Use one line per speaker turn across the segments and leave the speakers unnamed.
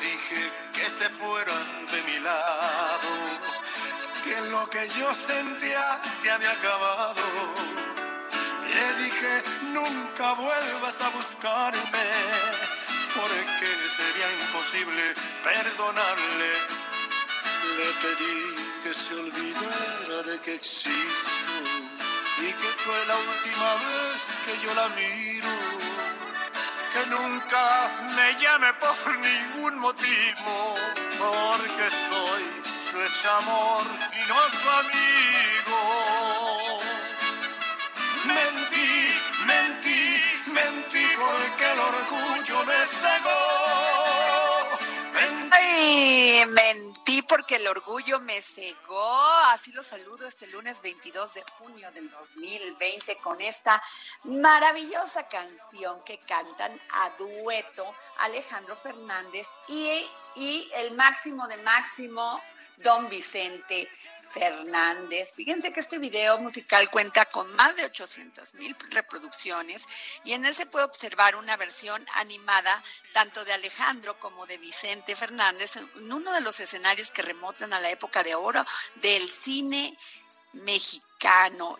Dije que se fueran de mi lado, que lo que yo sentía se había acabado. Le dije, nunca vuelvas a buscarme, porque sería imposible perdonarle. Le pedí que se olvidara de que existo y que fue la última vez que yo la miro que nunca me llame por ningún motivo, porque soy su ex amor y no su amigo. Mentí, mentí, mentí porque el orgullo me cegó. Mentí.
Ay, mentí porque el orgullo me cegó. Así lo saludo este lunes 22 de junio del 2020 con esta maravillosa canción que cantan a dueto Alejandro Fernández y, y el máximo de máximo, Don Vicente Fernández. Fíjense que este video musical cuenta con más de 800 mil reproducciones y en él se puede observar una versión animada tanto de Alejandro como de Vicente Fernández en uno de los escenarios que remontan a la época de oro del cine mexicano.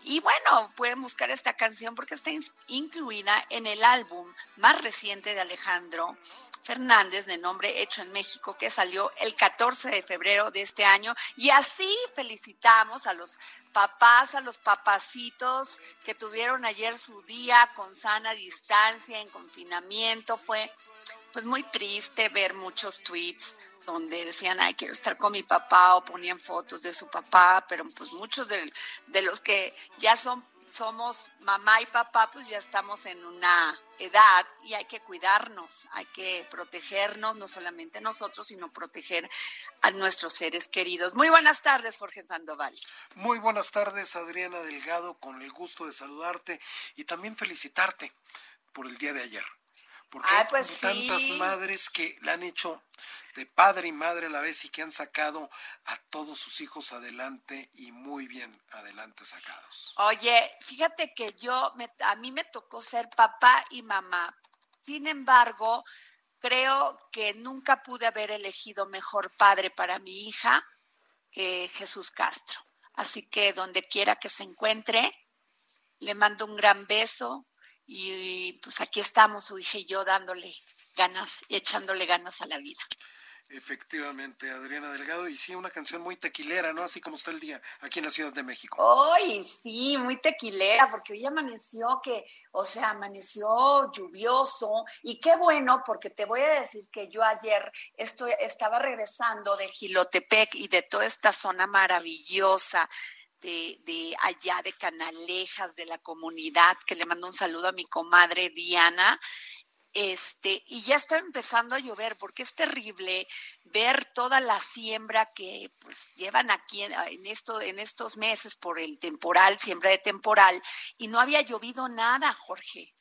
Y bueno, pueden buscar esta canción porque está incluida en el álbum más reciente de Alejandro Fernández de nombre Hecho en México, que salió el 14 de febrero de este año. Y así felicitamos a los papás, a los papacitos que tuvieron ayer su día con sana distancia, en confinamiento. Fue pues muy triste ver muchos tweets donde decían, ay, quiero estar con mi papá o ponían fotos de su papá, pero pues muchos de, de los que ya son somos mamá y papá, pues ya estamos en una edad y hay que cuidarnos, hay que protegernos, no solamente nosotros, sino proteger a nuestros seres queridos. Muy buenas tardes, Jorge Sandoval.
Muy buenas tardes, Adriana Delgado, con el gusto de saludarte y también felicitarte por el día de ayer. Porque
Ay,
hay
pues
tantas
sí.
madres que la han hecho de padre y madre a la vez y que han sacado a todos sus hijos adelante y muy bien adelante sacados.
Oye, fíjate que yo, me- a mí me tocó ser papá y mamá. Sin embargo, creo que nunca pude haber elegido mejor padre para mi hija que Jesús Castro. Así que donde quiera que se encuentre, le mando un gran beso y pues aquí estamos su hija y yo dándole ganas echándole ganas a la vida.
Efectivamente, Adriana Delgado, y sí, una canción muy tequilera, ¿no? Así como está el día aquí en la Ciudad de México.
Hoy sí, muy tequilera, porque hoy amaneció que, o sea, amaneció lluvioso y qué bueno, porque te voy a decir que yo ayer estoy, estaba regresando de Gilotepec y de toda esta zona maravillosa. De, de allá de Canalejas, de la comunidad, que le mando un saludo a mi comadre Diana, este, y ya está empezando a llover porque es terrible ver toda la siembra que pues llevan aquí en, esto, en estos meses por el temporal, siembra de temporal, y no había llovido nada, Jorge.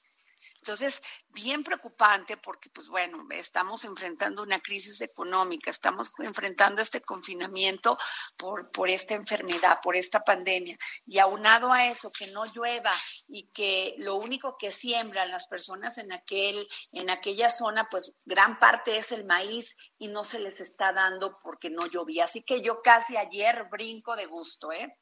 Entonces, bien preocupante porque, pues bueno, estamos enfrentando una crisis económica, estamos enfrentando este confinamiento por, por esta enfermedad, por esta pandemia. Y aunado a eso, que no llueva y que lo único que siembran las personas en, aquel, en aquella zona, pues gran parte es el maíz y no se les está dando porque no llovía. Así que yo casi ayer brinco de gusto, ¿eh?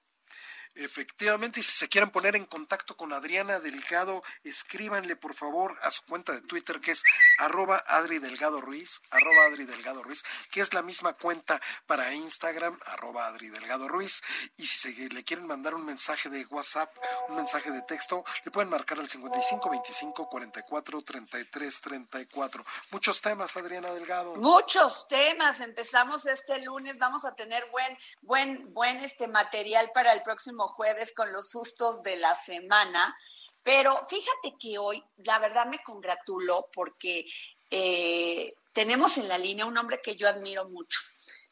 Efectivamente, y si se quieren poner en contacto con Adriana Delgado, escríbanle por favor a su cuenta de Twitter que es arroba Adri Delgado Ruiz, arroba Adri Delgado Ruiz, que es la misma cuenta para Instagram, arroba Adri Delgado Ruiz. Y si se, le quieren mandar un mensaje de WhatsApp, un mensaje de texto, le pueden marcar al 55 25 44 33 34. Muchos temas, Adriana Delgado.
Muchos temas. Empezamos este lunes, vamos a tener buen, buen, buen este material para el próximo jueves con los sustos de la semana. Pero fíjate que hoy, la verdad me congratulo porque eh, tenemos en la línea un hombre que yo admiro mucho.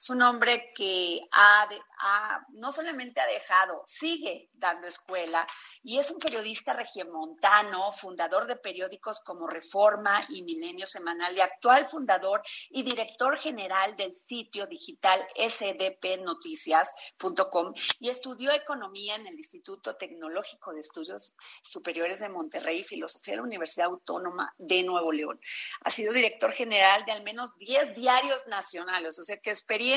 Es un hombre que ha, ha, no solamente ha dejado, sigue dando escuela y es un periodista regiomontano, fundador de periódicos como Reforma y Milenio Semanal y actual fundador y director general del sitio digital sdpnoticias.com y estudió economía en el Instituto Tecnológico de Estudios Superiores de Monterrey y filosofía de la Universidad Autónoma de Nuevo León. Ha sido director general de al menos 10 diarios nacionales, o sea que experiencia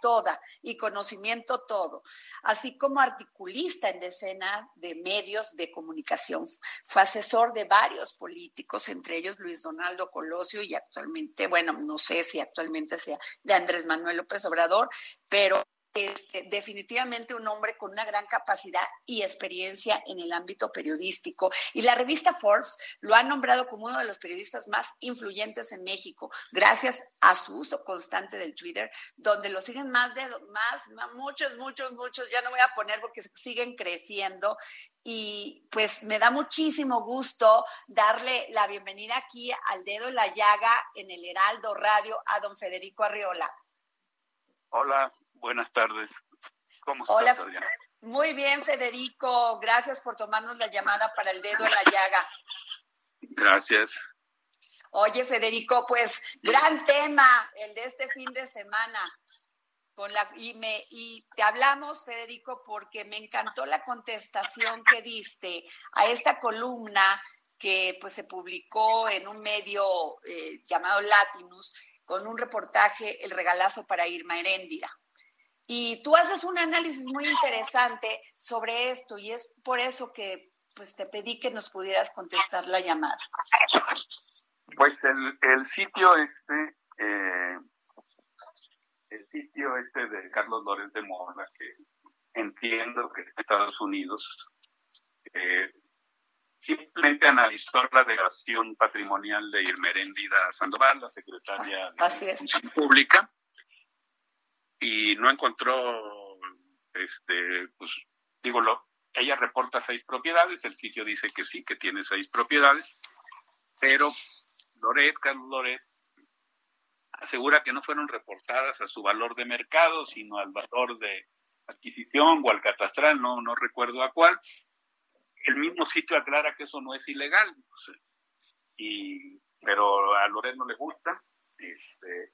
toda y conocimiento todo, así como articulista en decenas de medios de comunicación. Fue asesor de varios políticos, entre ellos Luis Donaldo Colosio y actualmente, bueno, no sé si actualmente sea de Andrés Manuel López Obrador, pero este, definitivamente un hombre con una gran capacidad y experiencia en el ámbito periodístico. Y la revista Forbes lo ha nombrado como uno de los periodistas más influyentes en México, gracias a su uso constante del Twitter, donde lo siguen más de más, muchos, muchos, muchos, ya no voy a poner porque siguen creciendo. Y pues me da muchísimo gusto darle la bienvenida aquí al dedo en la llaga en el Heraldo Radio a don Federico Arriola.
Hola, buenas tardes.
¿Cómo estás, Hola, Adriana? Muy bien, Federico. Gracias por tomarnos la llamada para el dedo en la llaga.
Gracias.
Oye, Federico, pues gran tema el de este fin de semana. Con la, y, me, y te hablamos, Federico, porque me encantó la contestación que diste a esta columna que pues se publicó en un medio eh, llamado Latinus con un reportaje El regalazo para Irma Heréndira. Y tú haces un análisis muy interesante sobre esto y es por eso que pues te pedí que nos pudieras contestar la llamada.
Pues el, el sitio este, eh, el sitio este de Carlos Lórez de Mola, que entiendo que es Estados Unidos, eh, simplemente analizó la delegación patrimonial de Irmeréndida Sandoval, la secretaria de
Así es.
Pública, y no encontró, este, pues, digo, lo, ella reporta seis propiedades, el sitio dice que sí, que tiene seis propiedades, pero Loret, Carlos Loret, asegura que no fueron reportadas a su valor de mercado, sino al valor de adquisición o al catastral, no, no recuerdo a cuál. El mismo sitio aclara que eso no es ilegal, y, pero a Loret no le gusta. Este,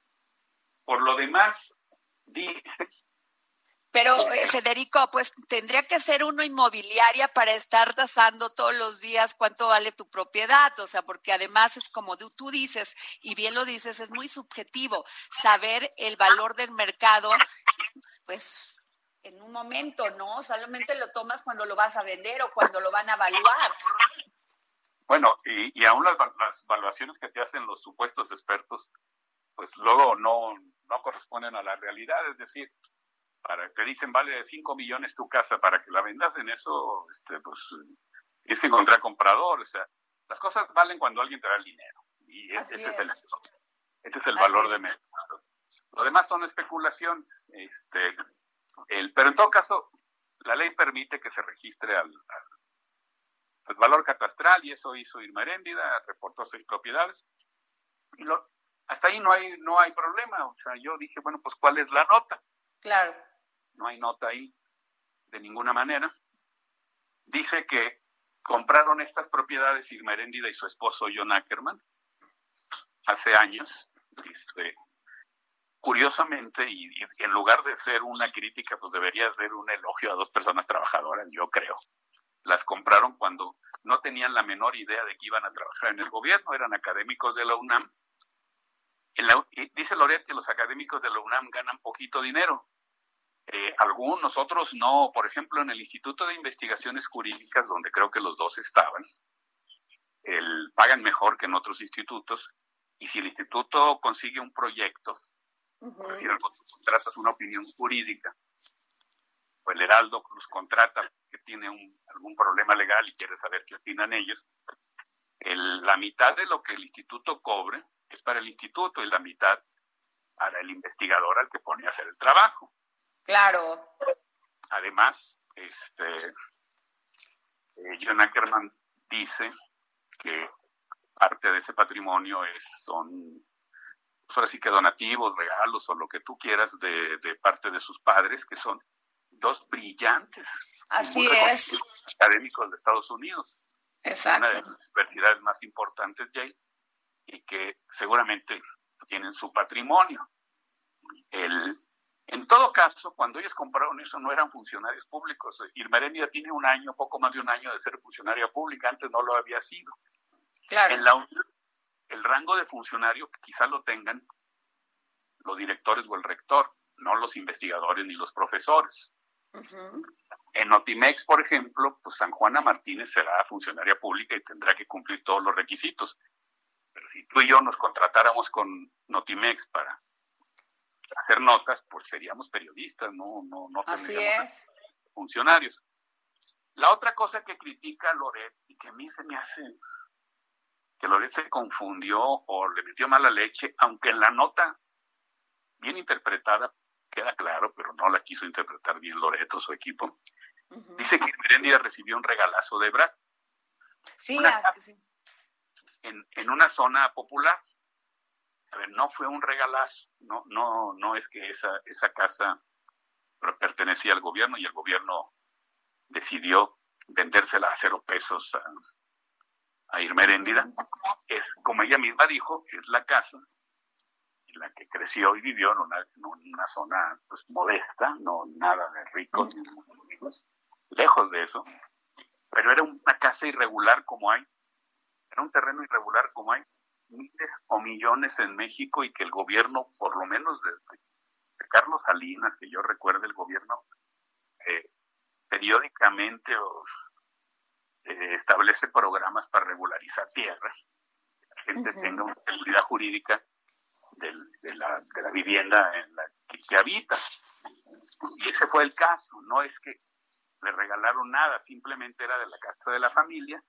por lo demás,
pero, eh, Federico, pues tendría que ser uno inmobiliaria para estar tasando todos los días cuánto vale tu propiedad, o sea, porque además es como tú dices, y bien lo dices, es muy subjetivo saber el valor del mercado, pues en un momento, ¿no? Solamente lo tomas cuando lo vas a vender o cuando lo van a evaluar.
Bueno, y, y aún las, las evaluaciones que te hacen los supuestos expertos, pues luego no, no corresponden a la realidad, es decir, para que dicen vale 5 millones tu casa para que la vendas en eso, este, pues es que encontrar comprador, o sea, las cosas valen cuando alguien te da el dinero. Y ese es, el, este es el valor de mercado. Lo demás son especulaciones, este, el, pero en todo caso la ley permite que se registre al, al, valor catastral y eso hizo Irma Heréndida, reportó seis propiedades. Y lo, hasta ahí no hay, no hay problema. O sea, yo dije, bueno, pues ¿cuál es la nota?
Claro.
No hay nota ahí de ninguna manera. Dice que compraron estas propiedades Irma Heréndida y su esposo John Ackerman hace años. Este, curiosamente, y, y, en lugar de ser una crítica, pues debería ser un elogio a dos personas trabajadoras, yo creo. Las compraron cuando no tenían la menor idea de que iban a trabajar en el gobierno, eran académicos de la UNAM. En la, dice Loret que los académicos de la UNAM ganan poquito dinero. Eh, algunos, otros no. Por ejemplo, en el Instituto de Investigaciones Jurídicas, donde creo que los dos estaban, el, pagan mejor que en otros institutos. Y si el instituto consigue un proyecto, uh -huh. contratas una opinión jurídica, o el Heraldo los contrata que tiene un, algún problema legal y quiere saber qué opinan ellos, el, la mitad de lo que el instituto cobre es para el instituto y la mitad para el investigador al que pone a hacer el trabajo.
Claro.
Además, este, eh, John Ackerman dice que parte de ese patrimonio es, son, pues ahora sí que donativos, regalos o lo que tú quieras de, de parte de sus padres, que son dos brillantes.
Así es.
Académicos de Estados Unidos.
Exacto.
Una de las universidades más importantes, Yale, y que seguramente tienen su patrimonio. El, en todo caso, cuando ellos compraron eso, no eran funcionarios públicos. Irma Heréndida tiene un año, poco más de un año de ser funcionaria pública, antes no lo había sido.
Claro.
En la, el rango de funcionario quizás lo tengan los directores o el rector, no los investigadores ni los profesores.
Uh -huh.
En Notimex, por ejemplo, pues San Juana Martínez será funcionaria pública y tendrá que cumplir todos los requisitos. Pero si tú y yo nos contratáramos con Notimex para hacer notas, pues seríamos periodistas, no, no, no
Así es.
funcionarios. La otra cosa que critica Loret y que a mí se me hace que Loret se confundió o le metió mala leche, aunque en la nota bien interpretada queda claro, pero no la quiso interpretar bien Loreto, su equipo. Uh -huh. Dice que Merendia recibió un regalazo de Brad.
Sí, una, sí.
En, en, una zona popular. A ver, no fue un regalazo, no, no, no es que esa, esa casa pertenecía al gobierno y el gobierno decidió vendérsela a cero pesos a, a Irma Heréndida. Es, como ella misma dijo, es la casa en la que creció y vivió en una, en una zona pues, modesta, no nada de ricos, lejos de eso, pero era una casa irregular como hay, era un terreno irregular como hay miles o millones en México y que el gobierno, por lo menos desde de Carlos Salinas, que yo recuerde el gobierno, eh, periódicamente eh, establece programas para regularizar tierra, que la gente uh -huh. tenga una seguridad jurídica de, de, la, de, la, vivienda en la que, que, habita. Y ese fue el caso, no es que le regalaron nada, simplemente era de la casa de la familia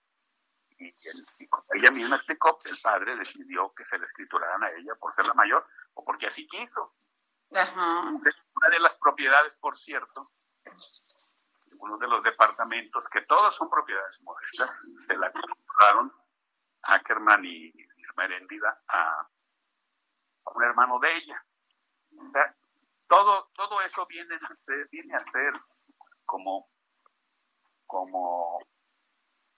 y, el, y ella misma explicó que el padre decidió que se le escrituraran a ella por ser la mayor o porque así quiso.
Ajá.
Una de las propiedades, por cierto, uno de los departamentos, que todos son propiedades modestas, se la compraron Ackerman y Irma Heréndida a un hermano de ella. O sea, todo, todo eso viene a ser, viene a ser como, como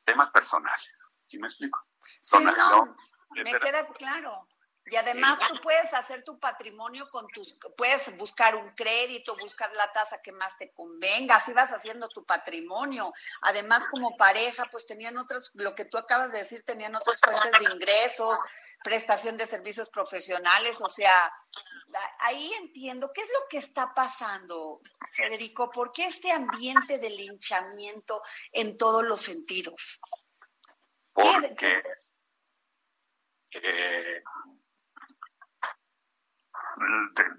temas personales. ¿Sí me explico?
Sí, no, me queda claro. Y además tú puedes hacer tu patrimonio con tus, puedes buscar un crédito, buscar la tasa que más te convenga, así vas haciendo tu patrimonio. Además, como pareja, pues tenían otras, lo que tú acabas de decir, tenían otras fuentes de ingresos, prestación de servicios profesionales, o sea, ahí entiendo qué es lo que está pasando, Federico, ¿por qué este ambiente de linchamiento en todos los sentidos?
Porque eh,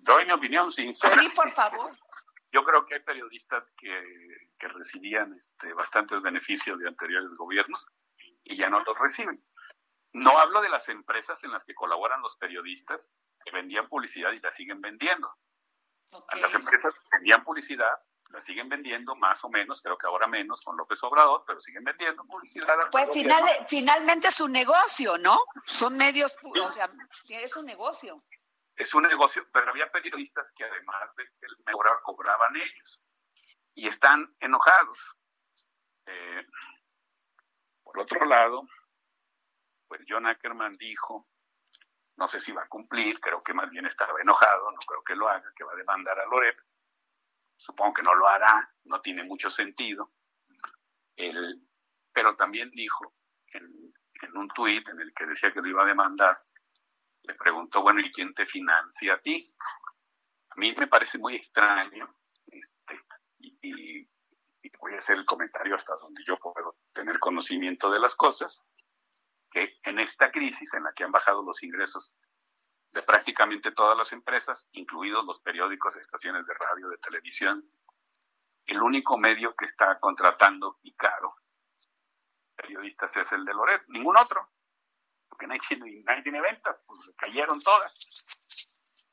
doy mi opinión sincera.
Sí, por favor.
Yo creo que hay periodistas que, que recibían este, bastantes beneficios de anteriores gobiernos y ya no los reciben. No hablo de las empresas en las que colaboran los periodistas que vendían publicidad y la siguen vendiendo. Okay. Las empresas que vendían publicidad la siguen vendiendo más o menos, creo que ahora menos con López Obrador, pero siguen vendiendo publicidad.
Pues final, finalmente es un negocio, ¿no? Son medios, sí. o sea, es un negocio.
Es un negocio, pero había periodistas que además de que cobraban, cobraban ellos y están enojados. Eh, Por otro lado, pues John Ackerman dijo, no sé si va a cumplir, creo que más bien estaba enojado, no creo que lo haga, que va a demandar a Loret. Supongo que no lo hará, no tiene mucho sentido. pero también dijo en, un tuit en el que decía que lo iba a demandar, le preguntó, bueno, ¿y quién te financia a ti? A mí me parece muy extraño, este, y, voy a hacer el comentario hasta donde yo puedo tener conocimiento de las cosas, que en esta crisis en la que han bajado los ingresos de prácticamente todas las empresas, incluidos los periódicos, estaciones de radio, de televisión, el único medio que está contratando y caro periodistas es el de Loret, ningún otro, porque nadie tiene, nadie tiene ventas, pues cayeron todas.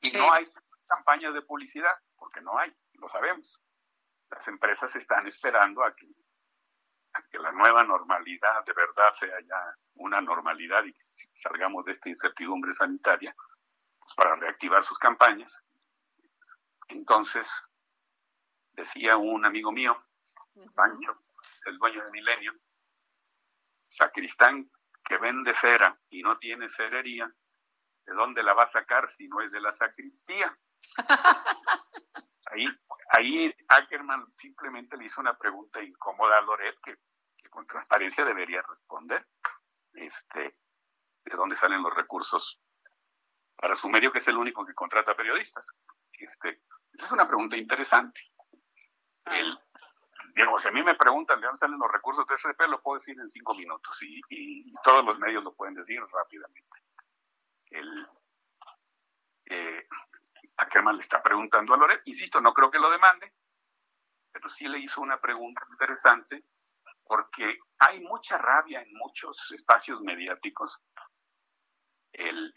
Y no hay campañas de publicidad, porque no hay, lo sabemos. Las empresas están esperando a que, a que la nueva normalidad de verdad sea ya una normalidad y salgamos de esta incertidumbre sanitaria para reactivar sus campañas. Entonces, decía un amigo mío, Pancho, el dueño de Milenio, sacristán que vende cera y no tiene cerería, ¿de dónde la va a sacar si no es de la sacristía? Ahí, ahí Ackerman simplemente le hizo una pregunta incómoda a Loret que, con transparencia debería responder. Este, ¿De dónde salen los recursos para su medio, que es el único que contrata periodistas? Este, esa es una pregunta interesante. El, digamos, si a mí me preguntan de dónde salen los recursos de SDP, lo puedo decir en cinco minutos y, todos los medios lo pueden decir rápidamente. El, eh, Ackerman le está preguntando a Loret, insisto, no creo que lo demande, pero sí le hizo una pregunta interesante porque hay mucha rabia en muchos espacios mediáticos. El,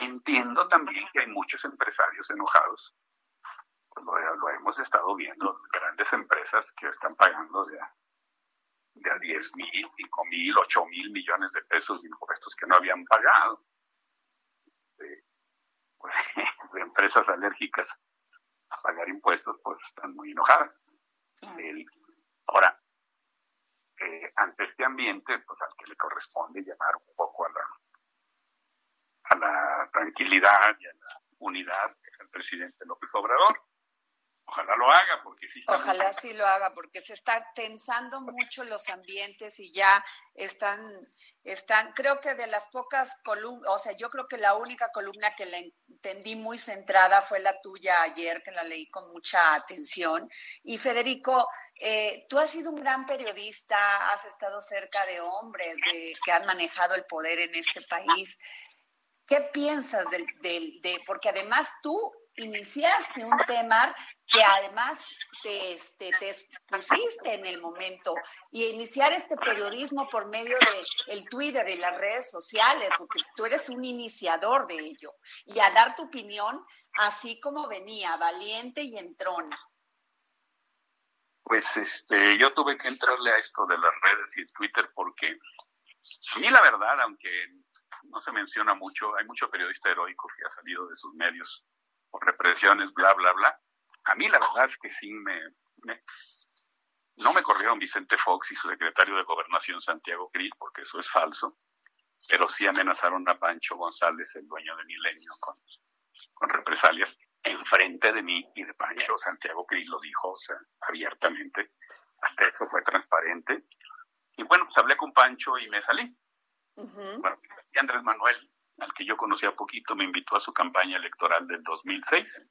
entiendo también que hay muchos empresarios enojados lo, hemos estado viendo, grandes empresas que están pagando de a, de a 10 mil, 5 mil, 8 mil millones de pesos de impuestos que no habían pagado. De, pues, de empresas alérgicas a pagar impuestos, pues están muy enojadas. ahora, eh, ante este ambiente, pues al que le corresponde llamar un poco a la, a la tranquilidad y a la unidad, que es el presidente López Obrador. Ojalá lo haga, porque sí
Ojalá sí lo haga, porque se está tensando mucho los ambientes y ya están, están, creo que de las pocas columnas, o sea, yo creo que la única columna que la entendí muy centrada fue la tuya ayer, que la leí con mucha atención. Y Federico, eh, tú has sido un gran periodista, has estado cerca de hombres de, que han manejado el poder en este país. ¿Qué piensas del, de, porque además tú iniciaste un tema que además te, este, te pusiste en el momento y iniciar este periodismo por medio de el Twitter y las redes sociales, porque tú eres un iniciador de ello, y a dar tu opinión así como venía, valiente y entrona.
Pues este, yo tuve que entrarle a esto de las redes y el Twitter porque a mí la verdad, aunque no se menciona mucho, hay mucho periodista heroico que ha salido de sus medios por represiones, bla, bla, bla. A mí la verdad es que sí me, no me corrieron Vicente Fox y su secretario de Gobernación Santiago Krill, porque eso es falso, pero sí amenazaron a Pancho González, el dueño de Milenio, con, con represalias enfrente de mí y de Pancho. Santiago Krill lo dijo o sea, abiertamente, hasta eso fue transparente. Y bueno, pues hablé con Pancho y me salí. Bueno, y Andrés Manuel al que yo conocía poquito, me invitó a su campaña electoral del 2006.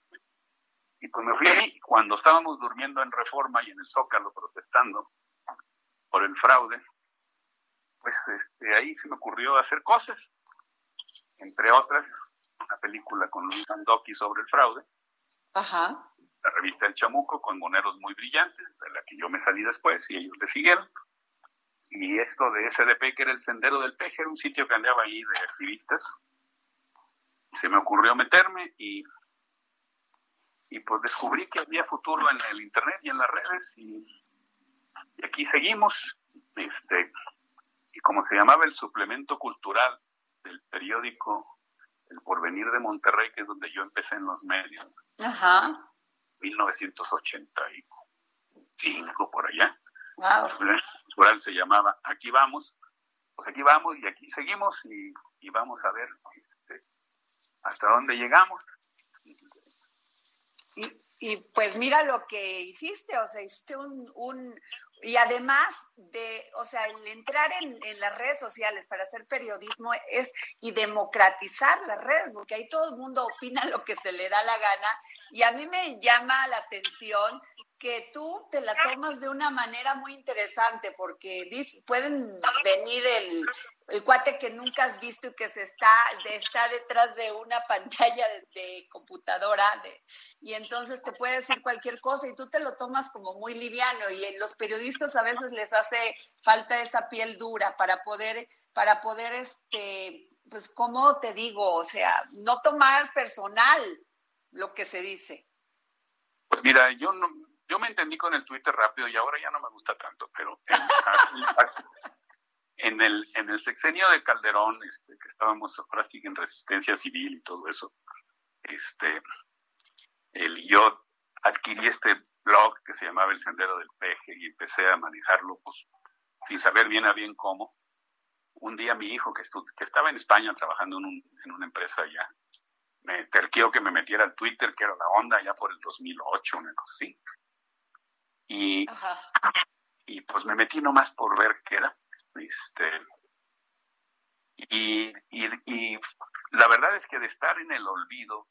Y pues me fui ahí, cuando estábamos durmiendo en Reforma y en el Zócalo protestando por el fraude, pues este, ahí se me ocurrió hacer cosas, entre otras, una película con Luis Sandoki sobre el fraude,
Ajá.
la revista El Chamuco con moneros muy brillantes, de la que yo me salí después y ellos le siguieron y esto de SDP, que era el Sendero del Peje, era un sitio que andaba ahí de activistas. Se me ocurrió meterme y, y pues descubrí que había futuro en el Internet y en las redes y, aquí seguimos. Este, y como se llamaba el suplemento cultural del periódico El Porvenir de Monterrey, que es donde yo empecé en los medios.
Ajá.
1985, por allá.
Wow
se llamaba Aquí vamos, pues aquí vamos y aquí seguimos y, vamos a ver este, hasta dónde llegamos.
Y, y, pues mira lo que hiciste, o sea, hiciste un, un y además de, o sea, el entrar en, en, las redes sociales para hacer periodismo es y democratizar las redes, porque ahí todo el mundo opina lo que se le da la gana. Y a mí me llama la atención que tú te la tomas de una manera muy interesante, porque pueden venir el, el cuate que nunca has visto y que se está, está detrás de una pantalla de, computadora de, y entonces te puede decir cualquier cosa y tú te lo tomas como muy liviano y los periodistas a veces les hace falta esa piel dura para poder, para poder, este, pues, ¿cómo te digo? O sea, no tomar personal lo que se dice.
Pues mira, yo no, yo me entendí con el Twitter rápido y ahora ya no me gusta tanto, pero en, el, en el sexenio de Calderón, este, que estábamos ahora sí en resistencia civil y todo eso, este, el, yo adquirí este blog que se llamaba El Sendero del Peje y empecé a manejarlo pues, sin saber bien a bien cómo. Un día mi hijo, que, que estaba en España trabajando en, en una empresa allá, me terqueó que me metiera al Twitter, que era la onda ya por el 2008, una cosa así. Y, y pues me metí nomás por ver qué era. Este, y, y, la verdad es que de estar en el olvido,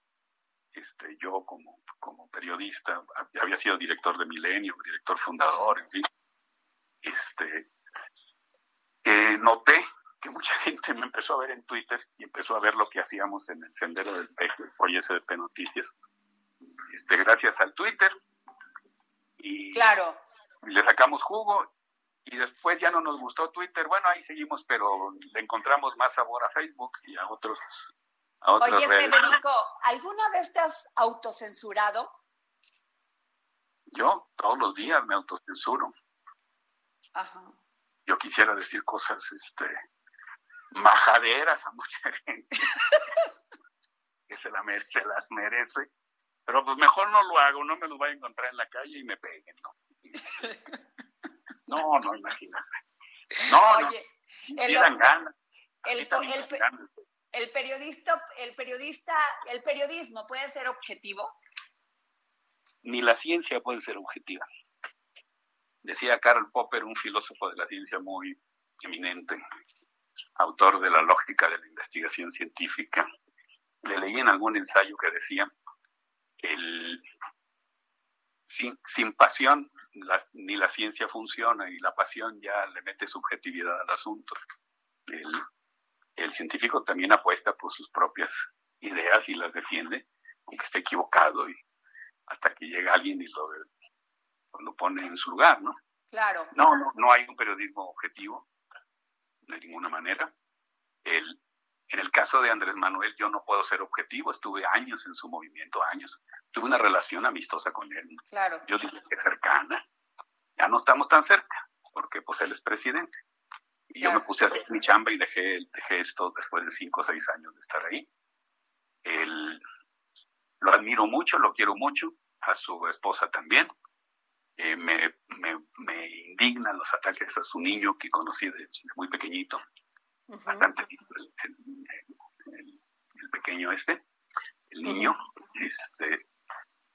este, yo como, como periodista, había sido director de Milenio, director fundador, en fin, este, eh, noté que mucha gente me empezó a ver en Twitter y empezó a ver lo que hacíamos en el Sendero del Peje, hoy SDP Noticias. Este, gracias al Twitter, y
claro.
le sacamos jugo y después ya no nos gustó Twitter. Bueno, ahí seguimos, pero le encontramos más sabor a Facebook y a otros. A
Oye, Federico, ¿alguna vez te has autocensurado?
Yo todos los días me autocensuro.
Ajá.
Yo quisiera decir cosas este, majaderas a mucha gente que se, la se las merece pero pues mejor no lo hago, no me lo voy a encontrar en la calle y me peguen, ¿no? No, no, imagínate. No, Oye, no. El,
El, el, periodista, el periodista, el periodismo puede ser objetivo.
Ni la ciencia puede ser objetiva. Decía Karl Popper, un filósofo de la ciencia muy eminente, autor de la lógica de la investigación científica. Le leí en algún ensayo que decía el, sin, sin pasión ni la ciencia funciona y la pasión ya le mete subjetividad al asunto. El, el científico también apuesta por sus propias ideas y las defiende, aunque esté equivocado, y hasta que llega alguien y lo, lo pone en su lugar, ¿no?
Claro.
No, no, no hay un periodismo objetivo, de ninguna manera. El, en el caso de Andrés Manuel, yo no puedo ser objetivo, estuve años en su movimiento, años. Tuve una relación amistosa con él.
Claro.
Yo diría que cercana. Ya no estamos tan cerca, porque pues él es presidente. Y yo me puse a hacer mi chamba y dejé, dejé esto después de cinco o seis años de estar ahí. Él, lo admiro mucho, lo quiero mucho, a su esposa también. Eh, me, me, me, indignan los ataques a su niño que conocí desde muy pequeñito bastante el, el, pequeño este, el niño, este,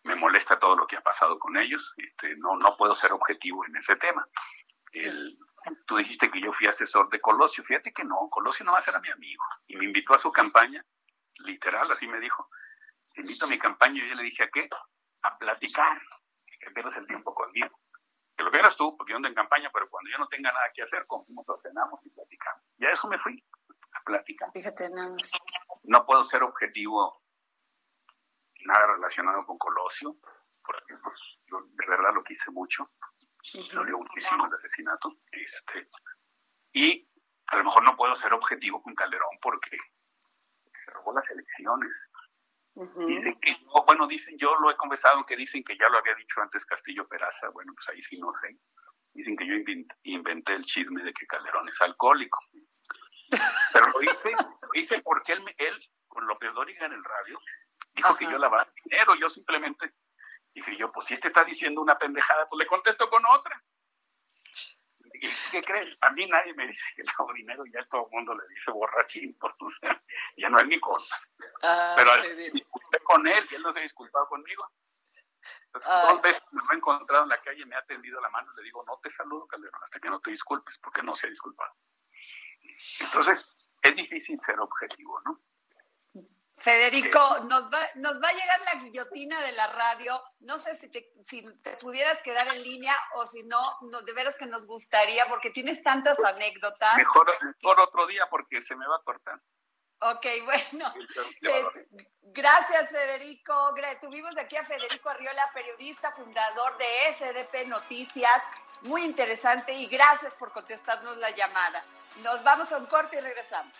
me molesta todo lo que ha pasado con ellos, este, no, no puedo ser objetivo en ese tema. El, tú dijiste que yo fui asesor de Colosio, fíjate que no, Colosio no va a ser mi amigo, y me invitó a su campaña, literal, así me dijo, te invito a mi campaña, y yo le dije, ¿a qué? A platicar, que pierdas el tiempo conmigo que lo vieras tú, porque yo ando en campaña, pero cuando yo no tenga nada que hacer, comemos, ordenamos y platicamos. Y a eso me fui, a platicar.
Fíjate nada más.
No puedo ser objetivo nada relacionado con Colosio, porque pues, yo de verdad lo quise mucho. Uh Dolió muchísimo el asesinato. Este, y a lo mejor no puedo ser objetivo con Calderón porque se robó las elecciones. Dicen que bueno, dicen, yo lo he confesado que dicen que ya lo había dicho antes Castillo Peraza, bueno, pues ahí sí no sé. Dicen que yo inventé el chisme de que Calderón es alcohólico. Pero lo hice, lo hice porque él, él con López Dóriga en el radio, dijo que yo lavaba dinero. Yo simplemente dije yo, pues si este está diciendo una pendejada, pues le contesto con otra. ¿Y qué crees? A mí nadie me dice que hago dinero, ya todo el mundo le dice borrachín, ya no es mi cosa. Ah, Pero disculpé con él y él no se ha disculpado conmigo. dos veces me lo he encontrado en la calle, me ha tendido la mano y le digo, no te saludo, Calderón, hasta que no te disculpes, porque no se ha disculpado. Entonces, es difícil ser objetivo, ¿no?
Federico, nos va, nos va a llegar la guillotina de la radio. No sé si te, si te pudieras quedar en línea o si no, no, de veras que nos gustaría, porque tienes tantas anécdotas.
Mejor, mejor otro día porque se me va a cortar.
Ok, bueno. gracias, Federico. Tuvimos aquí a Federico Arriola, periodista, fundador de SDP Noticias. Muy interesante y gracias por contestarnos la llamada. Nos vamos a un corte y regresamos.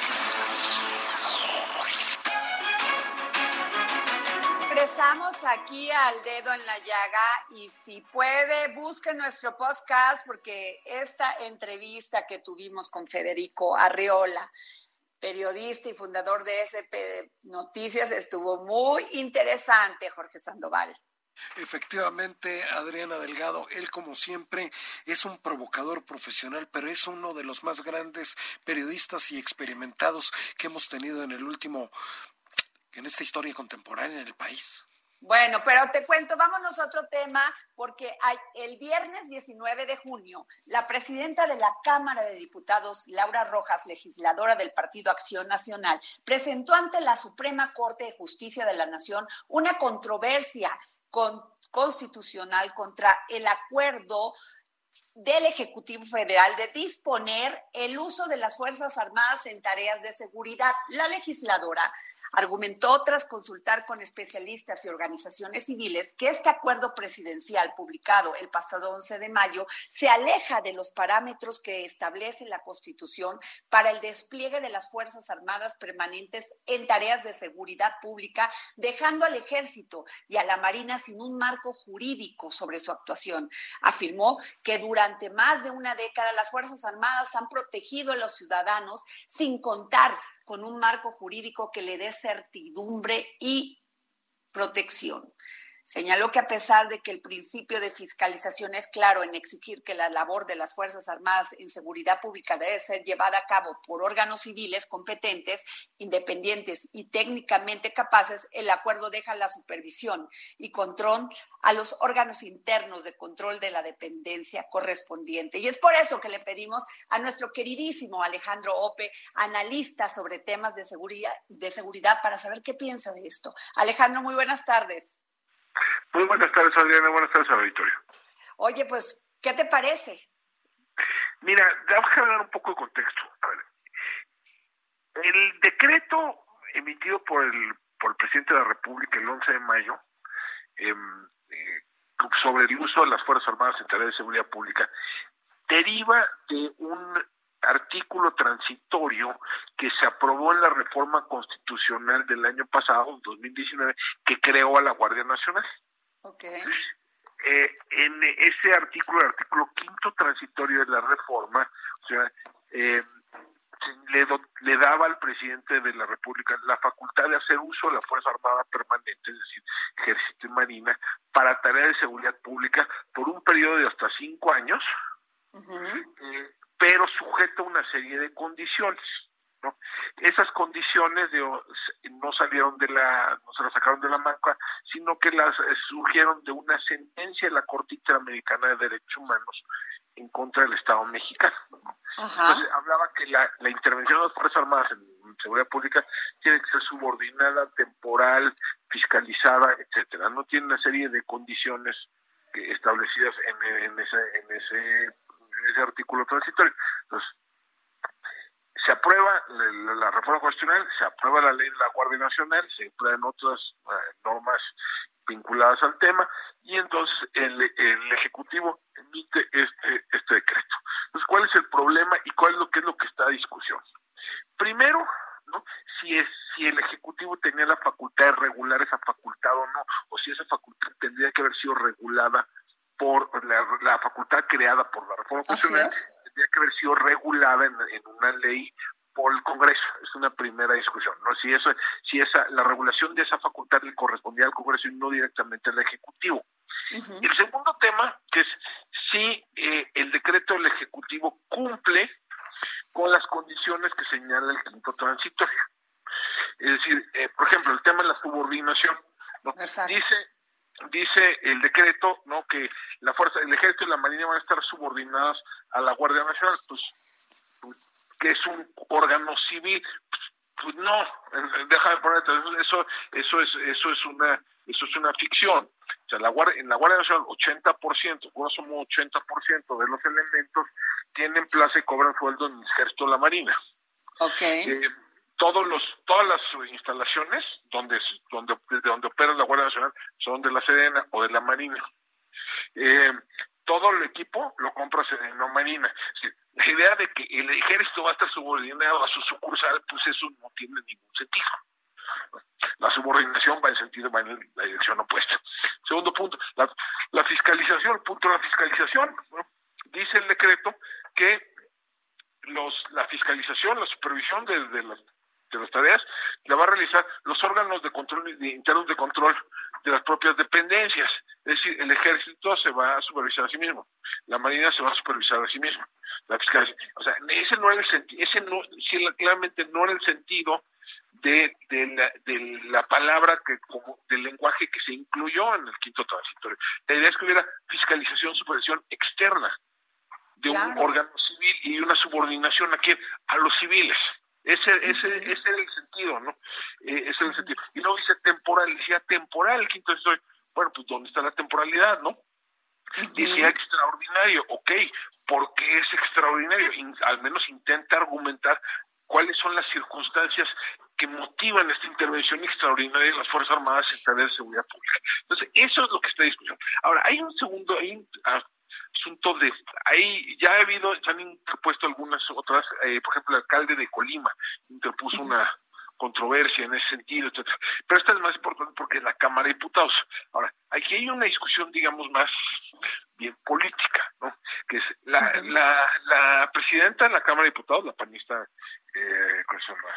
Regresamos aquí al dedo en la llaga y si puede, busque nuestro podcast porque esta entrevista que tuvimos con Federico Arreola, periodista y fundador de SP Noticias, estuvo muy interesante, Jorge Sandoval.
Efectivamente, Adriana Delgado, él como siempre es un provocador profesional, pero es uno de los más grandes periodistas y experimentados que hemos tenido en el último, en esta historia contemporánea en el país.
Bueno, pero te cuento, vámonos a otro tema, porque el viernes 19 de junio, la presidenta de la Cámara de Diputados, Laura Rojas, legisladora del Partido Acción Nacional, presentó ante la Suprema Corte de Justicia de la Nación una controversia constitucional contra el acuerdo del Ejecutivo Federal de disponer el uso de las Fuerzas Armadas en tareas de seguridad. La legisladora argumentó tras consultar con especialistas y organizaciones civiles que este acuerdo presidencial publicado el pasado 11 de mayo se aleja de los parámetros que establece la Constitución para el despliegue de las Fuerzas Armadas permanentes en tareas de seguridad pública, dejando al ejército y a la Marina sin un marco jurídico sobre su actuación. Afirmó que durante más de una década las Fuerzas Armadas han protegido a los ciudadanos sin contar con un marco jurídico que le dé certidumbre y protección. Señaló que a pesar de que el principio de fiscalización es claro en exigir que la labor de las Fuerzas Armadas en seguridad pública debe ser llevada a cabo por órganos civiles competentes, independientes y técnicamente capaces, el acuerdo deja la supervisión y control a los órganos internos de control de la dependencia correspondiente. Y es por eso que le pedimos a nuestro queridísimo Alejandro Ope, analista sobre temas de seguridad, de seguridad para saber qué piensa de esto. Alejandro, muy buenas tardes.
Muy buenas tardes, Adriana. Buenas tardes, auditorio.
Oye, pues, ¿qué te parece?
Mira, vamos a dar un poco de contexto. El decreto emitido por el, por el presidente de la República el 11 de mayo em, eh, sobre el uso de las Fuerzas Armadas en tareas de seguridad pública deriva de un artículo transitorio que se aprobó en la reforma constitucional del año pasado, 2019, que creó a la Guardia Nacional.
Okay.
Eh, en ese artículo, el artículo quinto transitorio de la reforma, o sea, eh, le, le, daba al presidente de la República la facultad de hacer uso de la Fuerza Armada Permanente, es decir, Ejército y Marina, para tareas de seguridad pública por un periodo de hasta cinco años, eh, pero sujeto a una serie de condiciones. ¿No? Esas condiciones no salieron de la, no se las sacaron de la manga, sino que las eh, surgieron de una sentencia de la Corte Interamericana de Derechos Humanos en contra del Estado mexicano. Entonces hablaba que la, la intervención de las Fuerzas Armadas en, seguridad pública tiene que ser subordinada, temporal, fiscalizada, etcétera. No tiene una serie de condiciones que, establecidas en, en, ese, en ese, en ese artículo transitorio. Entonces, se aprueba la, reforma constitucional, se aprueba la ley de la Guardia Nacional, se aprueban otras eh, normas vinculadas al tema y entonces el, el ejecutivo emite este este decreto. Entonces, ¿cuál es el problema y cuál es lo que es lo que está a discusión? Primero, ¿no? Si es si el ejecutivo tenía la facultad de regular esa facultad o no, o si esa facultad tendría que haber sido regulada por la, facultad creada por la reforma constitucional tendría que haber sido regulada en, una ley por el Congreso. Es una primera discusión, ¿no? Si eso, si esa, la regulación de esa facultad le correspondía al Congreso y no directamente al Ejecutivo. Y el segundo tema, que es si eh, el decreto del Ejecutivo cumple con las condiciones que señala el quinto transitorio. Es decir, eh, por ejemplo, el tema de la subordinación. ¿no? Dice dice el decreto no que la fuerza el ejército y la marina van a estar subordinadas a la guardia nacional pues, pues que es un órgano civil pues, pues no deja de poner eso eso es eso es una eso es una ficción. O sea la guardia en la guardia nacional 80% grosso modo 80% de los elementos tienen plaza y cobran sueldo en el ejército de la marina.
Okay
eh, todos los todas las instalaciones donde donde desde donde opera la Guardia Nacional son de la Sedena o de la Marina. Eh, todo el equipo lo compra Sedena o Marina. La idea de que el ejército va a estar subordinado a su sucursal, pues eso no tiene ningún sentido. La subordinación va en sentido, va en la dirección opuesta. Segundo punto, la, fiscalización, punto de la fiscalización, dice el decreto que los, la fiscalización, la supervisión de, de, las, de las tareas la va a realizar los órganos de control internos de control de las propias dependencias. Es decir, el ejército se va a supervisar a sí mismo, la marina se va a supervisar a sí mismo. La o sea, ese no era el sentido, ese no, claramente no era el sentido de, de, la, de la palabra que como del lenguaje que se incluyó en el quinto transitorio. La idea es que hubiera fiscalización, supervisión externa de un órgano civil y una subordinación aquí a los civiles. Ese, ese, ese es el sentido, ¿no? Eh, ese es el sentido. Y luego dice temporal, decía temporal, quinto estoy, bueno, pues ¿dónde está la temporalidad, no? Decía extraordinario, ok, ¿por qué es extraordinario? al menos intenta argumentar cuáles son las circunstancias que motivan esta intervención extraordinaria de las Fuerzas Armadas en de seguridad pública. Entonces, eso es lo que está en discusión. Ahora, hay un segundo, hay un, ah, asunto de ahí ya ha habido se han interpuesto algunas otras eh, por ejemplo el alcalde de Colima interpuso una controversia en ese sentido etcétera. Pero esta es más importante porque es la Cámara de Diputados. Ahora aquí hay una discusión digamos más bien política no que es la la, la presidenta de la Cámara de Diputados la panista eh, ¿cómo se llama?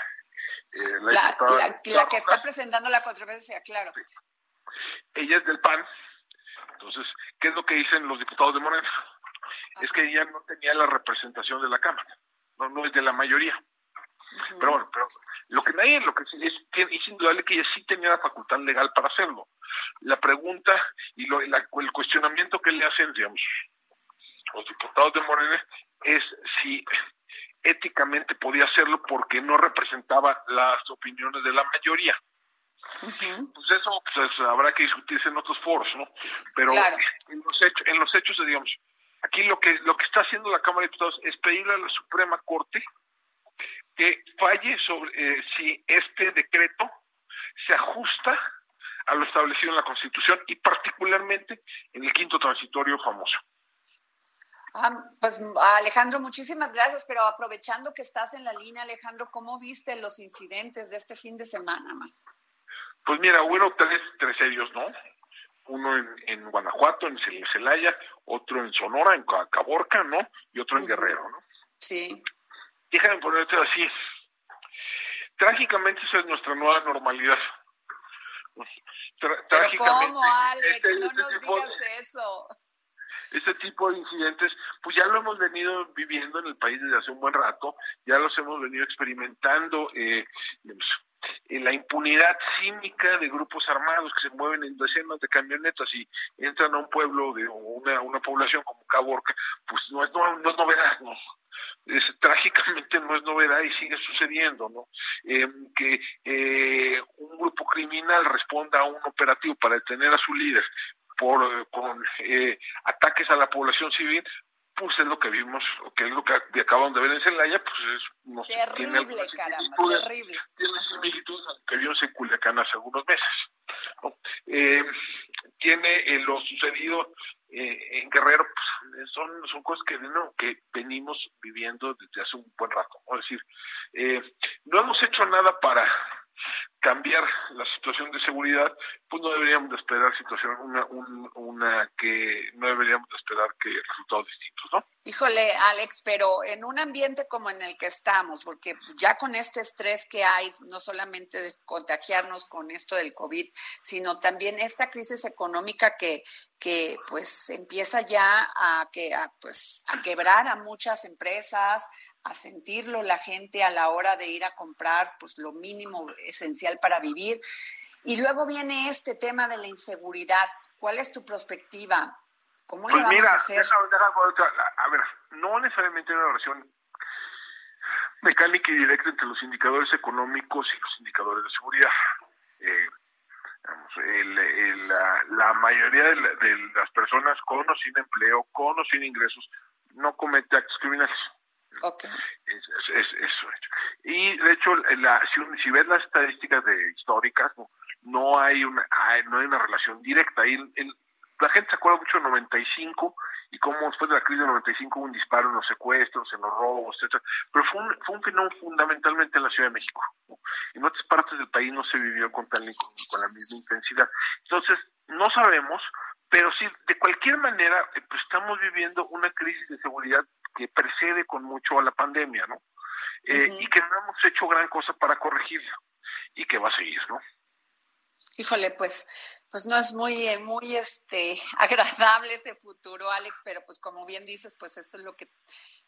Eh, la, la, que está presentando la controversia, claro.
Ella es del PAN, entonces, ¿qué es lo que dicen los diputados de Morena? Es que ella no tenía la representación de la Cámara, no, no es de la mayoría. Pero bueno, pero lo que nadie, lo que es, es indudable que ella sí tenía la facultad legal para hacerlo. La pregunta y lo, el cuestionamiento que le hacen, digamos, los diputados de Morena es si éticamente podía hacerlo porque no representaba las opiniones de la mayoría. Pues eso pues, habrá que discutirse en otros foros, ¿no? Pero en los hechos, en los hechos, digamos, aquí lo que lo que está haciendo la Cámara de Diputados es pedirle a la Suprema Corte que falle sobre eh, si este decreto se ajusta a lo establecido en la Constitución y particularmente en el quinto transitorio famoso.
Ah, pues Alejandro, muchísimas gracias, pero aprovechando que estás en la línea, Alejandro, ¿cómo viste los incidentes de este fin de semana? Man?
Pues mira, hubo tres, tres serios, ¿no? Uno en, en Guanajuato, en Celaya, otro en Sonora, en Caborca, ¿no? Y otro en Guerrero, ¿no?
Sí.
Déjame ponerte así. Trágicamente esa es nuestra nueva normalidad.
trágicamente, ¿Cómo, Alex? Este, no este nos digas eso.
Este tipo de incidentes, pues ya lo hemos venido viviendo en el país desde hace un buen rato, ya los hemos venido experimentando. Eh, la impunidad cínica de grupos armados que se mueven en decenas de camionetas y entran a un pueblo de una, una población como Caborca, pues no es, no, es novedad, ¿no? Es, trágicamente no es novedad y sigue sucediendo, ¿no? Eh, que eh, un grupo criminal responda a un operativo para detener a su líder por con eh, ataques a la población civil, pues es lo que vimos, que es lo que acabamos de ver en Celaya, pues es
terrible, tiene caramba, terrible.
Tiene similitudes a lo que vimos en Culiacán hace algunos meses. Eh, tiene eh, lo sucedido eh, en Guerrero, pues, son, son cosas que, no, que venimos viviendo desde hace un buen rato. Es decir, eh, no hemos hecho nada para cambiar la situación de seguridad, pues no deberíamos de esperar situación una, una que no deberíamos de esperar que resultados distintos, ¿no?
Híjole, Alex, pero en un ambiente como en el que estamos, porque ya con este estrés que hay, no solamente de contagiarnos con esto del COVID, sino también esta crisis económica que, que pues empieza ya a que a, pues a quebrar a muchas empresas, a sentirlo la gente a la hora de ir a comprar pues lo mínimo esencial para vivir. Y luego viene este tema de la inseguridad. ¿Cuál es tu perspectiva? ¿Cómo le pues vamos a hacer?
a ver, no necesariamente hay una relación mecánica y directa entre los indicadores económicos y los indicadores de seguridad. Eh, la, mayoría de, de, las personas con o sin empleo, con o sin ingresos, no comete actos criminales.
Okay.
Es, eso. Y de hecho, la, si, ves las estadísticas de históricas, no, hay una no hay una relación directa. la gente se acuerda mucho del 95 y cómo después de la crisis del 95 hubo un disparo en los secuestros, en los robos, etcétera. Pero fue un, fue un fenómeno fundamentalmente en la Ciudad de México. En otras partes del país no se vivió con, tal, con la misma intensidad. Entonces, no sabemos, pero sí, de cualquier manera, eh, pues estamos viviendo una crisis de seguridad que precede con mucho a la pandemia, ¿no? Eh, y que no hemos hecho gran cosa para corregirla y que va a seguir, ¿no?
Híjole, pues, pues no es muy, eh, muy este, agradable ese futuro, Alex, pero pues como bien dices, pues eso es lo que,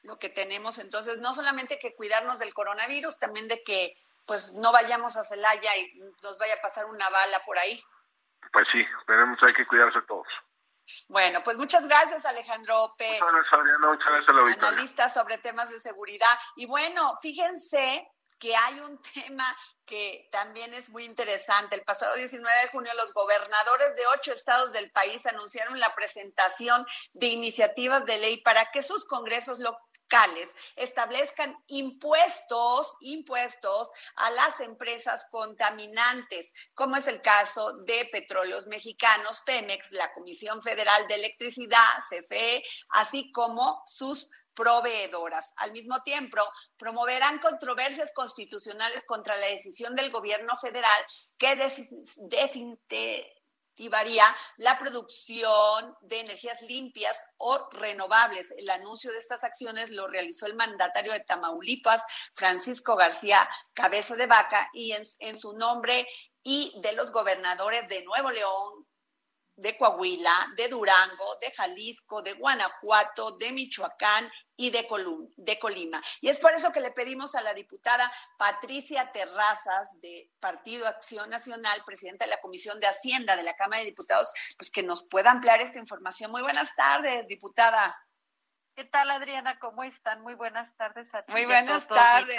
lo que tenemos. Entonces, no solamente que cuidarnos del coronavirus, también de que pues no vayamos a Celaya y nos vaya a pasar una bala por ahí.
Pues sí, tenemos hay que cuidarse todos.
Bueno, pues muchas gracias, Alejandro P.
Muchas gracias, Adriana. Muchas gracias,
Analista sobre temas de seguridad. Y bueno, fíjense que hay un tema que también es muy interesante. El pasado 19 de junio, los gobernadores de ocho estados del país anunciaron la presentación de iniciativas de ley para que sus congresos lo establezcan impuestos, impuestos a las empresas contaminantes, como es el caso de Petróleos Mexicanos, Pemex, la Comisión Federal de Electricidad, CFE, así como sus proveedoras. Al mismo tiempo, promoverán controversias constitucionales contra la decisión del gobierno federal que desinte la producción de energías limpias o renovables. El anuncio de estas acciones lo realizó el mandatario de Tamaulipas, Francisco García Cabeza de Vaca, y en su nombre y de los gobernadores de Nuevo León, de Coahuila, de Durango, de Jalisco, de Guanajuato, de Michoacán y de, de Colima. Y es por eso que le pedimos a la diputada Patricia Terrazas de Partido Acción Nacional, presidenta de la Comisión de Hacienda de la Cámara de Diputados, pues que nos pueda ampliar esta información. Muy buenas tardes, diputada.
¿Qué tal, Adriana? ¿Cómo están? Muy buenas tardes
a ti. Muy buenas tardes.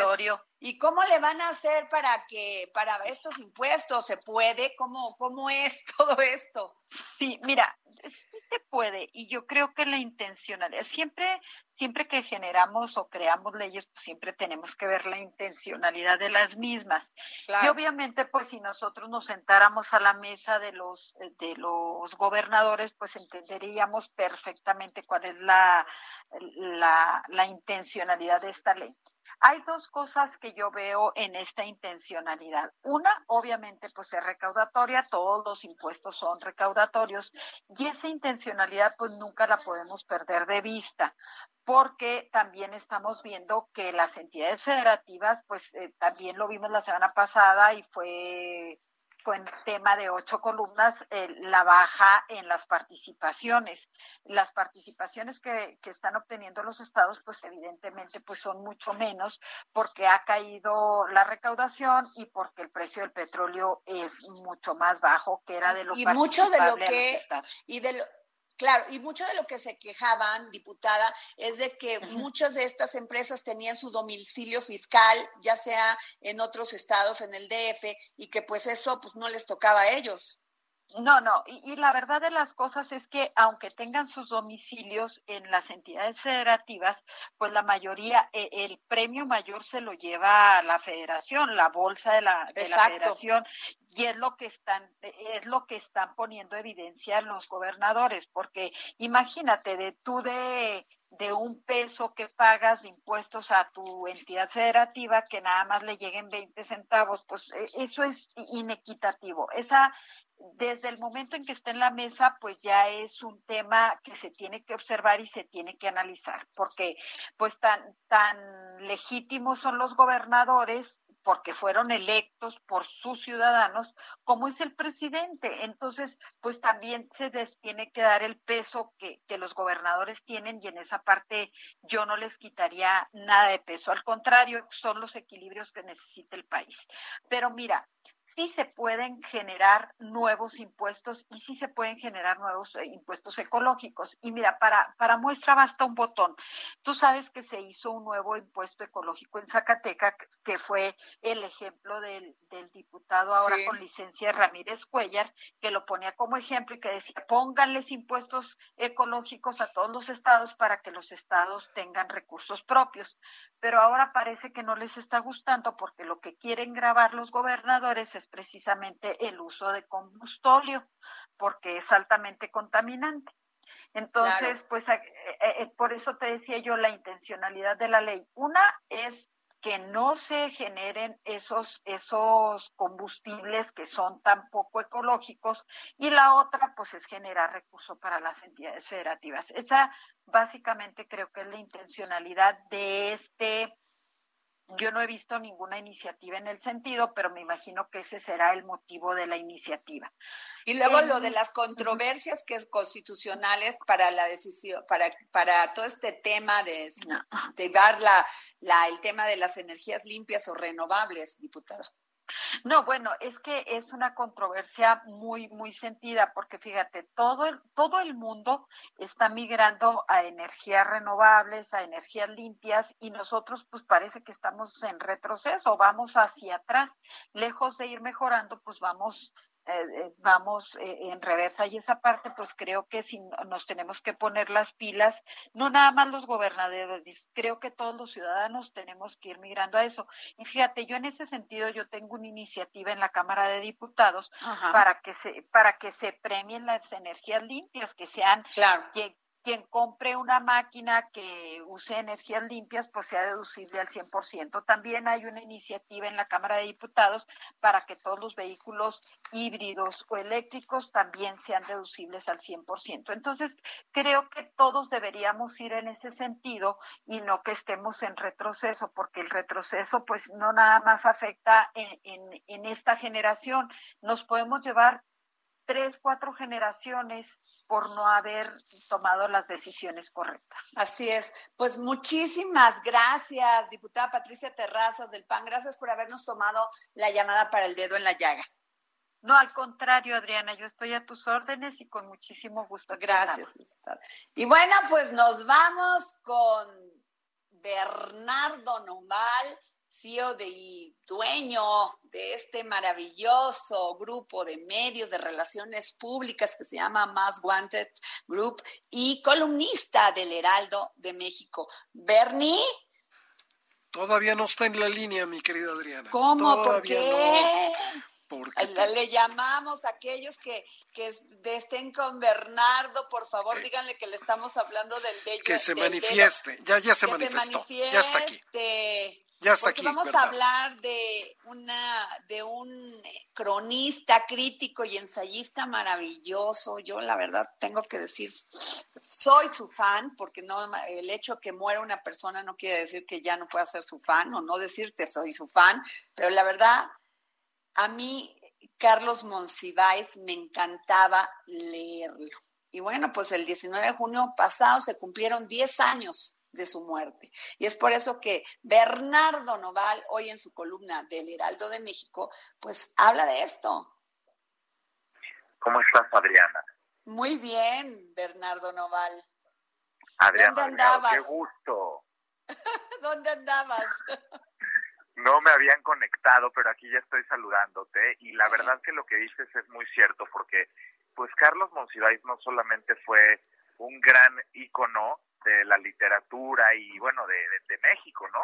¿Y cómo le van a hacer para que para estos impuestos se puede? ¿Cómo cómo es todo esto?
Sí, mira, sí se puede y yo creo que la intencionalidad siempre siempre que generamos o creamos leyes, pues siempre tenemos que ver la intencionalidad de las mismas. Y obviamente, pues si nosotros nos sentáramos a la mesa de los, de los gobernadores, pues entenderíamos perfectamente cuál es la, la, la intencionalidad de esta ley. Hay dos cosas que yo veo en esta intencionalidad. Una, obviamente, pues es recaudatoria, todos los impuestos son recaudatorios y esa intencionalidad pues nunca la podemos perder de vista porque también estamos viendo que las entidades federativas, pues eh, también lo vimos la semana pasada y fue en tema de ocho columnas eh, la baja en las participaciones. Las participaciones que, que, están obteniendo los estados, pues evidentemente pues son mucho menos porque ha caído la recaudación y porque el precio del petróleo es mucho más bajo que era de lo
y mucho de lo que y de lo, Claro, y mucho de lo que se quejaban, diputada, es de que muchas de estas empresas tenían su domicilio fiscal, ya sea en otros estados, en el DF, y que pues eso pues no les tocaba a ellos.
No, no, y, la verdad de las cosas es que aunque tengan sus domicilios en las entidades federativas, pues la mayoría, e, el premio mayor se lo lleva a la federación, la bolsa de la, de la federación, y es lo que están, es lo que están poniendo evidencia los gobernadores, porque imagínate, de tú de de un peso que pagas de impuestos a tu entidad federativa que nada más le lleguen 20 centavos, pues e, eso es inequitativo. Esa desde el momento en que está en la mesa, pues ya es un tema que se tiene que observar y se tiene que analizar, porque pues tan, tan legítimos son los gobernadores porque fueron electos por sus ciudadanos, como es el presidente. Entonces, pues también se les tiene que dar el peso que, que, los gobernadores tienen y en esa parte yo no les quitaría nada de peso. Al contrario, son los equilibrios que necesita el país. Pero mira, sí se pueden generar nuevos impuestos y sí se pueden generar nuevos eh, impuestos ecológicos. Y mira, para, para muestra basta un botón. Tú sabes que se hizo un nuevo impuesto ecológico en Zacatecas, que fue el ejemplo del, del diputado ahora con licencia Ramírez Cuellar, que lo ponía como ejemplo y que decía, pónganles impuestos ecológicos a todos los estados para que los estados tengan recursos propios. Pero ahora parece que no les está gustando porque lo que quieren grabar los gobernadores es precisamente el uso de combustóleo, porque es altamente contaminante. Entonces, pues eh, eh, eh, por eso te decía yo la intencionalidad de la ley. Una es que no se generen esos, esos combustibles que son tan poco ecológicos y la otra pues es generar recursos para las entidades federativas. Esa básicamente creo que es la intencionalidad de este yo no he visto ninguna iniciativa en el sentido, pero me imagino que ese será el motivo de la iniciativa.
Y luego lo de las controversias que es constitucionales para la decisión, para, para todo este tema de llevar la, la, el tema de las energías limpias o renovables, diputada.
No, bueno, es que es una controversia muy, muy sentida, porque fíjate, todo el, todo el mundo está migrando a energías renovables, a energías limpias, y nosotros pues parece que estamos en retroceso, vamos hacia atrás, lejos de ir mejorando, pues vamos eh, eh, vamos eh, en reversa. Y esa parte pues creo que si nos tenemos que poner las pilas, no nada más los gobernadores, creo que todos los ciudadanos tenemos que ir migrando a eso. Y fíjate, yo en ese sentido yo tengo una iniciativa en la Cámara de Diputados para que se para que se premien las energías limpias, que sean
claro
quien compre una máquina que use energías limpias, pues sea deducible al 100%. También hay una iniciativa en la Cámara de Diputados para que todos los vehículos híbridos o eléctricos también sean deducibles al 100%. Entonces, creo que todos deberíamos ir en ese sentido y no que estemos en retroceso, porque el retroceso pues no nada más afecta en, en, en esta generación. Nos podemos llevar tres, cuatro generaciones por no haber tomado las decisiones correctas.
Así es. Pues muchísimas gracias, diputada Patricia Terrazas del PAN. Gracias por habernos tomado la llamada para el dedo en la llaga.
No, al contrario, Adriana, yo estoy a tus órdenes y con muchísimo gusto.
Gracias. Y bueno, pues nos vamos con Bernardo Nomal CEO de, y dueño de este maravilloso grupo de medios de relaciones públicas que se llama Más Wanted Group y columnista del Heraldo de México. Bernie.
Todavía no está en la línea, mi querida Adriana.
¿Cómo? ¿Por qué? Le llamamos a aquellos que, que estén con Bernardo, por favor, díganle que le estamos hablando del de
Que se manifieste, ya, ya se manifestó, ya está aquí. Ya está
Porque vamos a hablar de una de un cronista, crítico y ensayista maravilloso. Yo la verdad tengo que decir, soy su fan, porque no el hecho que muera una persona no quiere decir que ya no pueda ser su fan o no decirte soy su fan, pero la verdad a mí Carlos Monsiváis me encantaba leerlo. Y bueno, pues el 19 de junio pasado se cumplieron 10 años de su muerte. Y es por eso que Bernardo Noval, hoy en su columna del Heraldo de México, pues habla de esto.
¿Cómo estás, Adriana?
Muy bien, Bernardo Noval.
Adriana, ¿Dónde andabas? Qué gusto.
¿Dónde andabas?
no me habían conectado, pero aquí ya estoy saludándote y la verdad que lo que dices es muy cierto porque pues Carlos Monsiváis no solamente fue un gran ícono de la literatura y bueno, de, de, México, ¿no?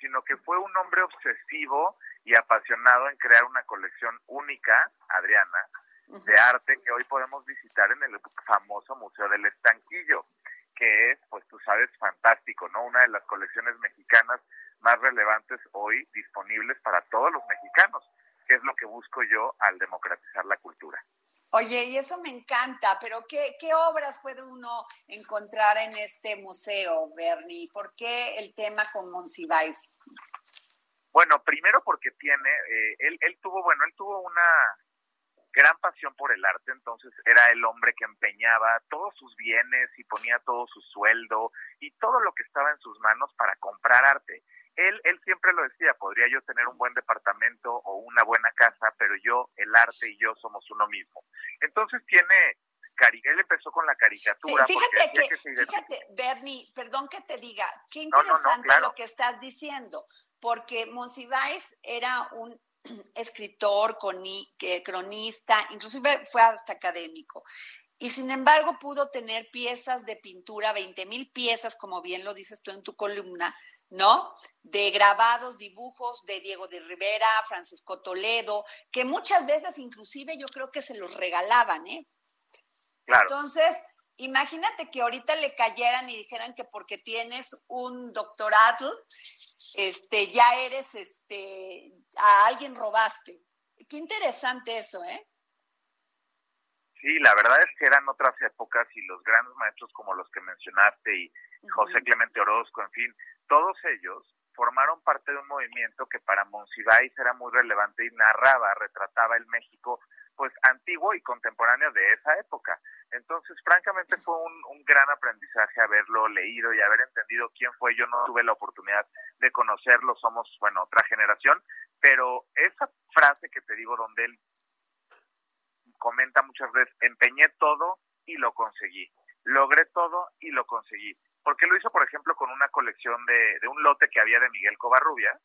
Sino que fue un hombre obsesivo y apasionado en crear una colección única, Adriana, de arte que hoy podemos visitar en el famoso Museo del Estanquillo, que es, pues tú sabes, fantástico, ¿no? Una de las colecciones mexicanas más relevantes hoy disponibles para todos los mexicanos, que es lo que busco yo al democratizar la cultura.
Oye, y eso me encanta, pero ¿qué, qué obras puede uno encontrar en este museo, Bernie? ¿Por qué el tema con Monsiváis?
Bueno, primero porque tiene, eh, él, él tuvo, bueno, él tuvo una gran pasión por el arte, entonces era el hombre que empeñaba todos sus bienes y ponía todo su sueldo y todo lo que estaba en sus manos para comprar arte él, él siempre lo decía, podría yo tener un buen departamento o una buena casa, pero yo, el arte y yo somos uno mismo. Entonces tiene, él empezó con la caricatura.
fíjate que, fíjate, Bernie, perdón que te diga, qué interesante lo que estás diciendo, porque Monsiváis era un escritor, cronista, inclusive fue hasta académico. Y sin embargo pudo tener piezas de pintura, 20 mil piezas, como bien lo dices tú en tu columna, ¿no? De grabados, dibujos de Diego de Rivera, Francisco Toledo, que muchas veces inclusive yo creo que se los regalaban, ¿eh? Entonces, imagínate que ahorita le cayeran y dijeran que porque tienes un doctorado, este, ya eres, este, a alguien robaste. Qué interesante eso, ¿eh?
Sí, la verdad es que eran otras épocas y los grandes maestros como los que mencionaste y José Clemente Orozco, en fin, todos ellos formaron parte de un movimiento que para Monsiváis era muy relevante y narraba, retrataba el México pues antiguo y contemporáneo de esa época. Entonces, francamente fue un, gran aprendizaje haberlo leído y haber entendido quién fue. Yo no tuve la oportunidad de conocerlo, somos, bueno, otra generación, pero esa frase que te digo donde él comenta muchas veces, empeñé todo y lo conseguí, logré todo y lo conseguí porque lo hizo, por ejemplo, con una colección de, de un lote que había de Miguel Covarrubia.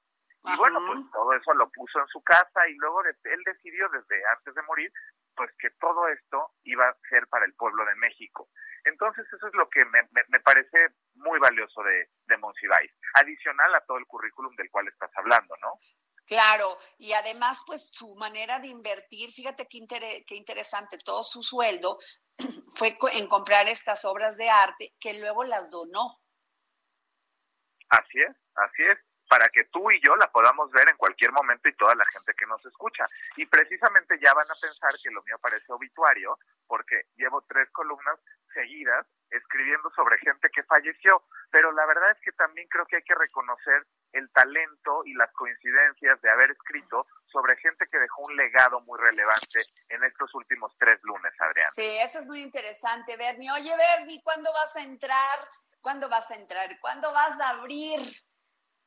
Y bueno, pues todo eso lo puso en su casa y luego él decidió desde antes de morir, pues que todo esto iba a ser para el pueblo de México. Entonces eso es lo que me, me, parece muy valioso de, de Monsiváis, adicional a todo el currículum del cual estás hablando, ¿no?
Claro, y además, pues su manera de invertir, fíjate qué, qué interesante, todo su sueldo fue en comprar estas obras de arte que luego las donó.
Así es, así es, para que tú y yo la podamos ver en cualquier momento y toda la gente que nos escucha. Y precisamente ya van a pensar que lo mío parece obituario, porque llevo tres columnas seguidas escribiendo sobre gente que falleció, pero la verdad es que también creo que hay que reconocer el talento y las coincidencias de haber escrito sobre gente que dejó un legado muy relevante en estos últimos tres lunes, Adrián.
Sí, eso es muy interesante, Bernie. Oye, Bernie, ¿cuándo vas a entrar? ¿Cuándo vas a entrar? ¿Cuándo vas a abrir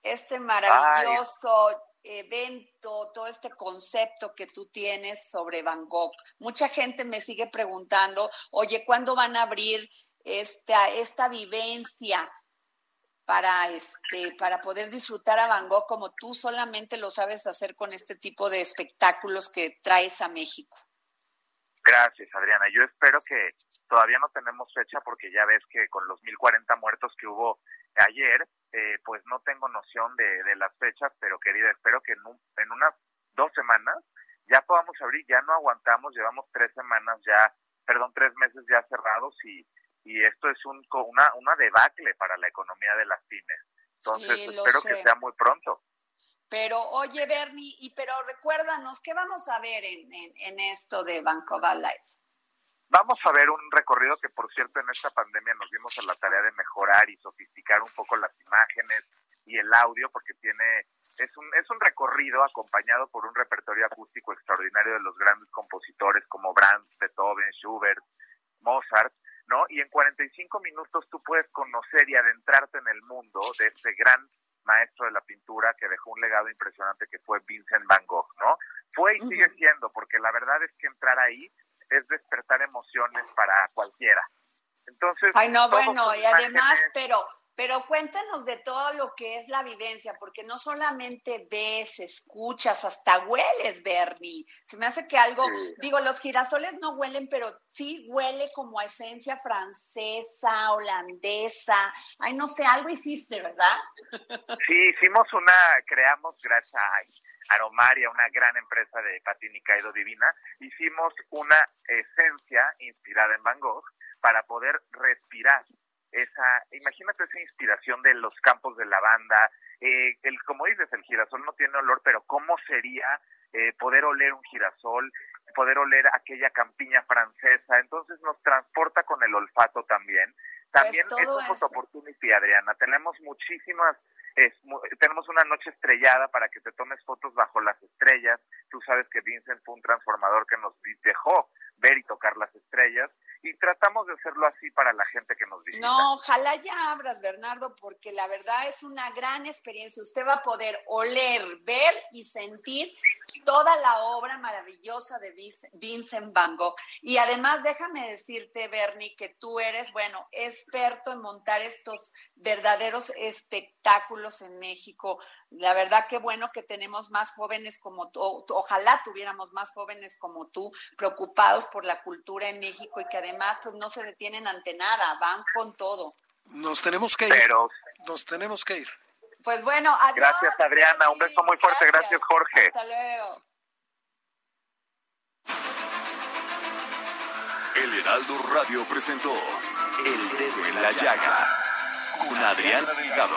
este maravilloso evento, todo este concepto que tú tienes sobre Gogh? Mucha gente me sigue preguntando, oye, ¿cuándo van a abrir esta, esta vivencia? para este para poder disfrutar a Van Gogh como tú solamente lo sabes hacer con este tipo de espectáculos que traes a México.
Gracias, Adriana. Yo espero que todavía no tenemos fecha porque ya ves que con los 1040 muertos que hubo ayer, eh, pues no tengo noción de, de, las fechas, pero querida, espero que en, en unas dos semanas ya podamos abrir, ya no aguantamos, llevamos tres semanas ya, perdón, tres meses ya cerrados y y esto es un, una, una debacle para la economía de las pymes. Entonces, espero que sea muy pronto.
Pero oye, Bernie, y pero recuérdanos, ¿qué vamos a ver en, en, esto de Vancouver Life?
Vamos a ver un recorrido que, por cierto, en esta pandemia nos dimos a la tarea de mejorar y sofisticar un poco las imágenes y el audio, porque tiene es un, es un recorrido acompañado por un repertorio acústico extraordinario de los grandes compositores como Brahms, Beethoven, Schubert, Mozart, ¿no? Y en 45 minutos tú puedes conocer y adentrarte en el mundo de este gran maestro de la pintura que dejó un legado impresionante que fue Vincent Van Gogh, ¿no? Fue y sigue siendo, porque la verdad es que entrar ahí es despertar emociones para cualquiera. Entonces,
Ay, no, bueno, y además, pero pero cuéntanos de todo lo que es la vivencia, porque no solamente ves, escuchas, hasta hueles, Bernie. Se me hace que algo, digo, los girasoles no huelen, pero sí huele como a esencia francesa, holandesa. Ay, no sé, algo hiciste, ¿verdad?
Sí, hicimos una, creamos gracias a Aromaria, una gran empresa de patín y caído divina, hicimos una esencia inspirada en Van Gogh para poder respirar esa, imagínate esa inspiración de los campos de lavanda, eh, el, como dices, el girasol no tiene olor, pero ¿cómo sería eh, poder oler un girasol, poder oler aquella campiña francesa? Entonces nos transporta con el olfato también. Pues también es un foto opportunity, Adriana. Tenemos muchísimas es, tenemos una noche estrellada para que te tomes fotos bajo las estrellas. Tú sabes que Vincent fue un transformador que nos dejó ver y tocar las estrellas y tratamos de hacerlo así para la gente que nos visita.
No, ojalá ya abras, Bernardo, porque la verdad es una gran experiencia. Usted va a poder oler, ver y sentir toda la obra maravillosa de Vincent Van Gogh. Y además, déjame decirte, Bernie, que tú eres, bueno, experto en montar estos verdaderos espectáculos en México. La verdad que bueno que tenemos más jóvenes como tú, ojalá tuviéramos más jóvenes como tú, preocupados por la cultura en México y que además pues no se detienen ante nada, van con todo.
Nos tenemos que ir. Nos tenemos que ir.
Pues bueno,
adiós. Gracias Adriana, un beso muy fuerte, gracias, Jorge.
Hasta luego.
El Heraldo Radio presentó El Dedo en la Llaga con Adriana Delgado.